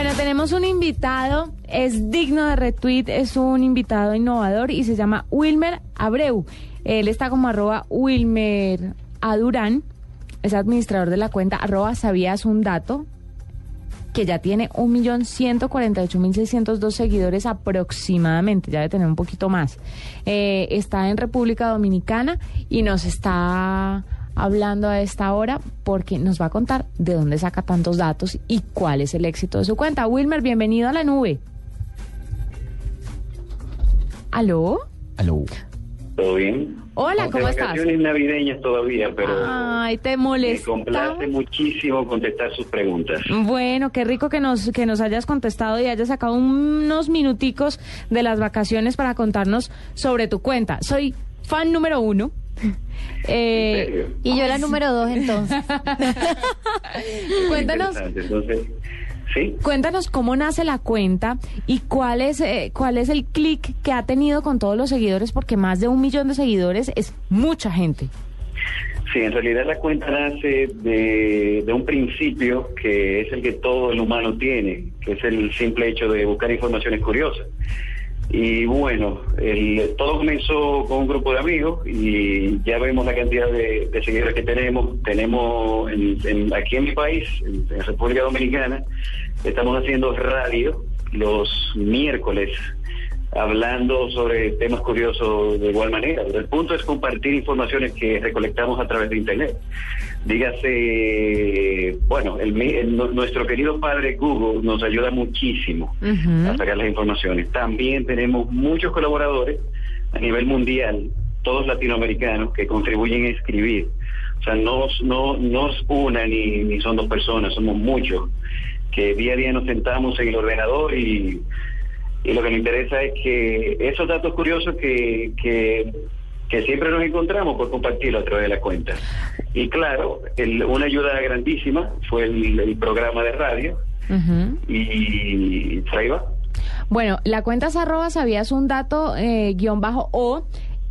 Bueno, tenemos un invitado, es digno de retweet, es un invitado innovador y se llama Wilmer Abreu. Él está como arroba Wilmer Adurán, es administrador de la cuenta arroba sabías un dato, que ya tiene 1.148.602 seguidores aproximadamente, ya debe tener un poquito más. Eh, está en República Dominicana y nos está hablando a esta hora porque nos va a contar de dónde saca tantos datos y cuál es el éxito de su cuenta. Wilmer, bienvenido a la nube. ¿Aló? Aló. ¿Todo bien? Hola, Aunque ¿cómo estás? vacaciones navideñas todavía, pero Ay, te me molesta. complace muchísimo contestar sus preguntas. Bueno, qué rico que nos, que nos hayas contestado y hayas sacado unos minuticos de las vacaciones para contarnos sobre tu cuenta. Soy fan número uno. Eh. Y yo la número dos entonces. cuéntanos. Entonces, sí. cuéntanos cómo nace la cuenta y cuál es, eh, cuál es el clic que ha tenido con todos los seguidores, porque más de un millón de seguidores es mucha gente. Sí, en realidad la cuenta nace de, de un principio que es el que todo el humano tiene, que es el simple hecho de buscar informaciones curiosas. Y bueno, el- todo comenzó con un grupo de amigos y ya vemos la cantidad de, seguidores que tenemos. Tenemos en- aquí en mi país, en República Dominicana, estamos haciendo radio los miércoles hablando sobre temas curiosos de igual manera. El punto es compartir informaciones que recolectamos a través de Internet. Dígase, bueno, el el- nu- nuestro querido padre Google nos ayuda muchísimo a sacar las informaciones. También tenemos muchos colaboradores a nivel mundial, todos latinoamericanos, que contribuyen a escribir. O sea, no, no, no es una ni, ni son dos personas, somos muchos, que día a día nos sentamos en el ordenador y, y lo que nos interesa es que esos datos curiosos que, que, que siempre nos encontramos, por compartirlo a través de la cuenta. Y claro, el- una ayuda grandísima fue el, el programa de radio Ujú. y ahí va. Bueno, la cuenta es arroba sabías un dato eh, guion bajo o.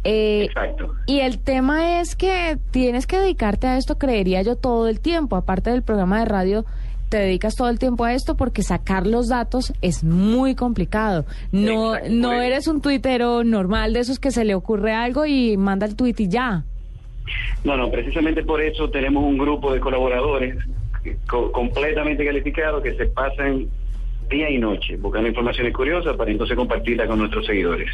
eh, Exacto. y el tema es que tienes que dedicarte a esto, creería yo, todo el tiempo. Aparte del programa de radio, te dedicas todo el tiempo a esto porque sacar los datos es muy complicado. No, Exacto, no eres un tuitero normal de esos que se le ocurre algo y manda el tuit y ya. No, no, precisamente por eso tenemos un grupo de colaboradores co- completamente calificados que se pasan día y noche buscando informaciones curiosas para entonces compartirla con nuestros seguidores.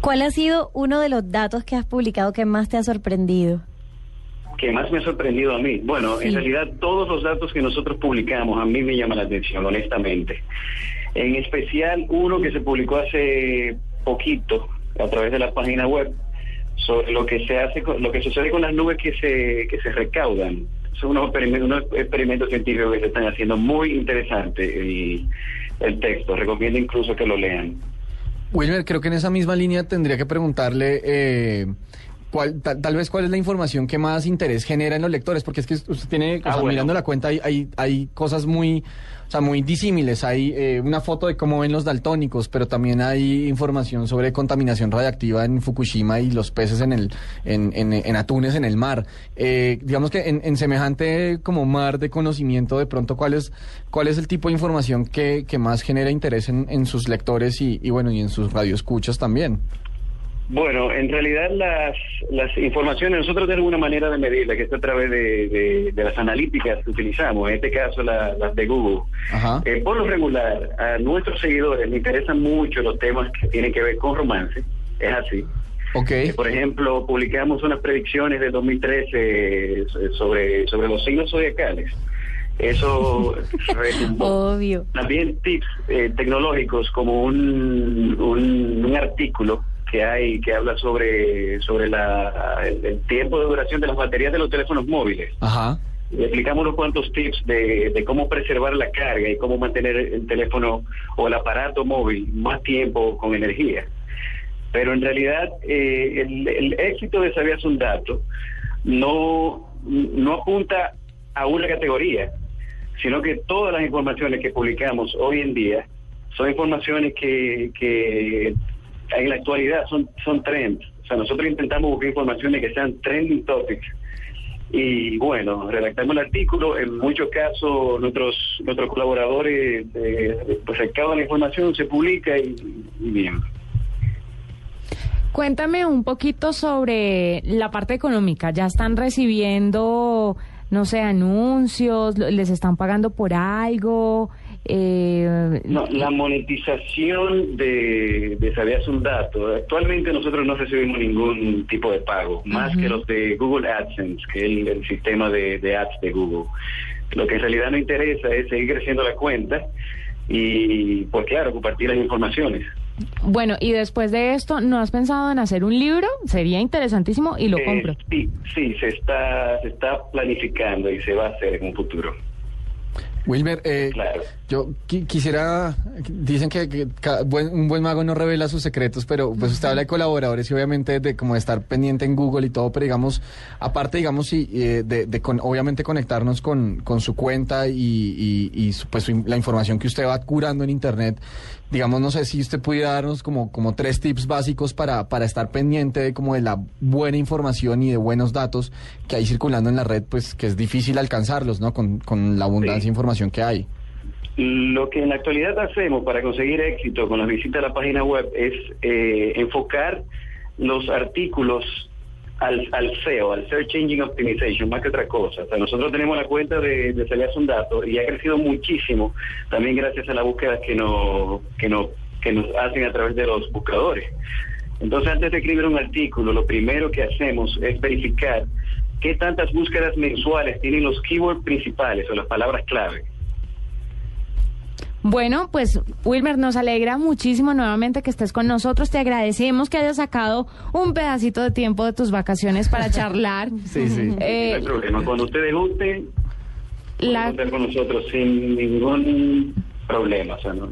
¿Cuál ha sido uno de los datos que has publicado que más te ha sorprendido? Que más me ha sorprendido a mí. Bueno, Sí. en realidad todos los datos que nosotros publicamos a mí me llaman la atención, honestamente. En especial uno que se publicó hace poquito a través de la página web sobre lo que se hace, con- lo que sucede con las nubes que se que se recaudan. Son unos experimentos, unos experimentos científicos que se están haciendo muy interesantes y el texto recomiendo incluso que lo lean. Wilmer, creo que en esa misma línea tendría que preguntarle eh, cuál, tal, tal vez cuál es la información que más interés genera en los lectores, porque es que usted tiene, o Ah, sea, bueno. mirando la cuenta hay, hay, hay cosas muy, o sea, muy disímiles. Hay eh, una foto de cómo ven los daltónicos, pero también hay información sobre contaminación radiactiva en Fukushima y los peces en el, en, en, en atunes en el mar. Eh, digamos que en, en semejante como mar de conocimiento, de pronto, ¿cuál es, cuál es el tipo de información que, que más genera interés en, en sus lectores y, y bueno, y en sus radioescuchas también? Bueno, en realidad las, las informaciones, nosotros tenemos una manera de medirla, que es a través de, de- de las analíticas que utilizamos, en este caso la- las de Google. Ajá. Eh, por lo regular, a nuestros seguidores les interesan mucho los temas que tienen que ver con romance, es así. Ok. Eh, por ejemplo, publicamos unas predicciones de 2013 eh, sobre, sobre los signos zodiacales. Eso. Obvio. También tips eh, tecnológicos como un, un, un artículo que hay que habla sobre sobre la, el, el tiempo de duración de las baterías de los teléfonos móviles. Ajá. Le explicamos unos cuantos tips de, de cómo preservar la carga y cómo mantener el teléfono o el aparato móvil más tiempo con energía. Pero en realidad eh, el, el éxito de Sabías un Dato no, no apunta a una categoría, sino que todas las informaciones que publicamos hoy en día son informaciones que, que en la actualidad son, son trends. O sea, nosotros intentamos buscar informaciones que sean trending topics Y bueno, redactamos el artículo. En muchos casos, nuestros nuestros colaboradores eh, pues acaban la información, se publica y, y bien. Cuéntame un poquito sobre la parte económica. ¿Ya están recibiendo, no sé, anuncios? ¿Les están pagando por algo? Eh, no, la monetización de, de Sabías un Dato. Actualmente nosotros no recibimos ningún tipo de pago, más que los de Google AdSense, que es el, sistema de, de, ads de Google. Lo que en realidad nos interesa es seguir creciendo la cuenta y, pues claro, compartir las informaciones. Bueno, y después de esto, ¿no has pensado en hacer un libro? Sería interesantísimo y lo eh, compro. Sí, sí, se está, se está planificando y se va a hacer en un futuro. Wilmer, eh, yo quisiera, dicen que, un buen mago no revela sus secretos, pero pues usted habla de colaboradores y obviamente de como estar pendiente en Google y todo, pero digamos, aparte, digamos, y, eh, de, de obviamente conectarnos con, con su cuenta y, y, pues la información que usted va curando en Internet, digamos, no sé si usted pudiera darnos como, como tres tips básicos para, para estar pendiente de como de la buena información y de buenos datos que hay circulando en la red, pues que es difícil alcanzarlos, ¿no? Con, con la abundancia de información que hay. Lo que en la actualidad hacemos para conseguir éxito con las visitas a la página web es eh, enfocar los artículos al, al SEO, al Search Engine Optimization, más que otra cosa. O sea, nosotros tenemos la cuenta de, de Salías un Dato y ha crecido muchísimo, también gracias a la búsqueda que, no, que, no, que nos hacen a través de los buscadores. Entonces, antes de escribir un artículo, lo primero que hacemos es verificar qué tantas búsquedas mensuales tienen los keywords principales o las palabras clave. Bueno, pues Wilmer, nos alegra muchísimo nuevamente que estés con nosotros. Te agradecemos que hayas sacado un pedacito de tiempo de tus vacaciones para charlar. sí, sí. Eh, no hay problema. Cuando ustedes gusten, la... con nosotros sin ningún problema. O sea, no,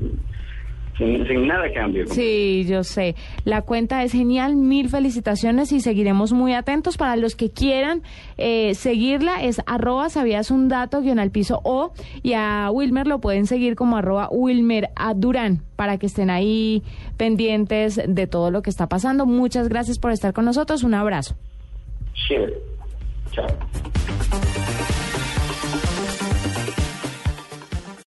sin, nada cambio. Sí, yo sé. La cuenta es genial, mil felicitaciones y seguiremos muy atentos. Para los que quieran eh, seguirla es arroba sabías un dato guion al piso o y a Wilmer lo pueden seguir como arroba Wilmer a Durán para que estén ahí pendientes de todo lo que está pasando. Muchas gracias por estar con nosotros. Un abrazo. Sí. Chao.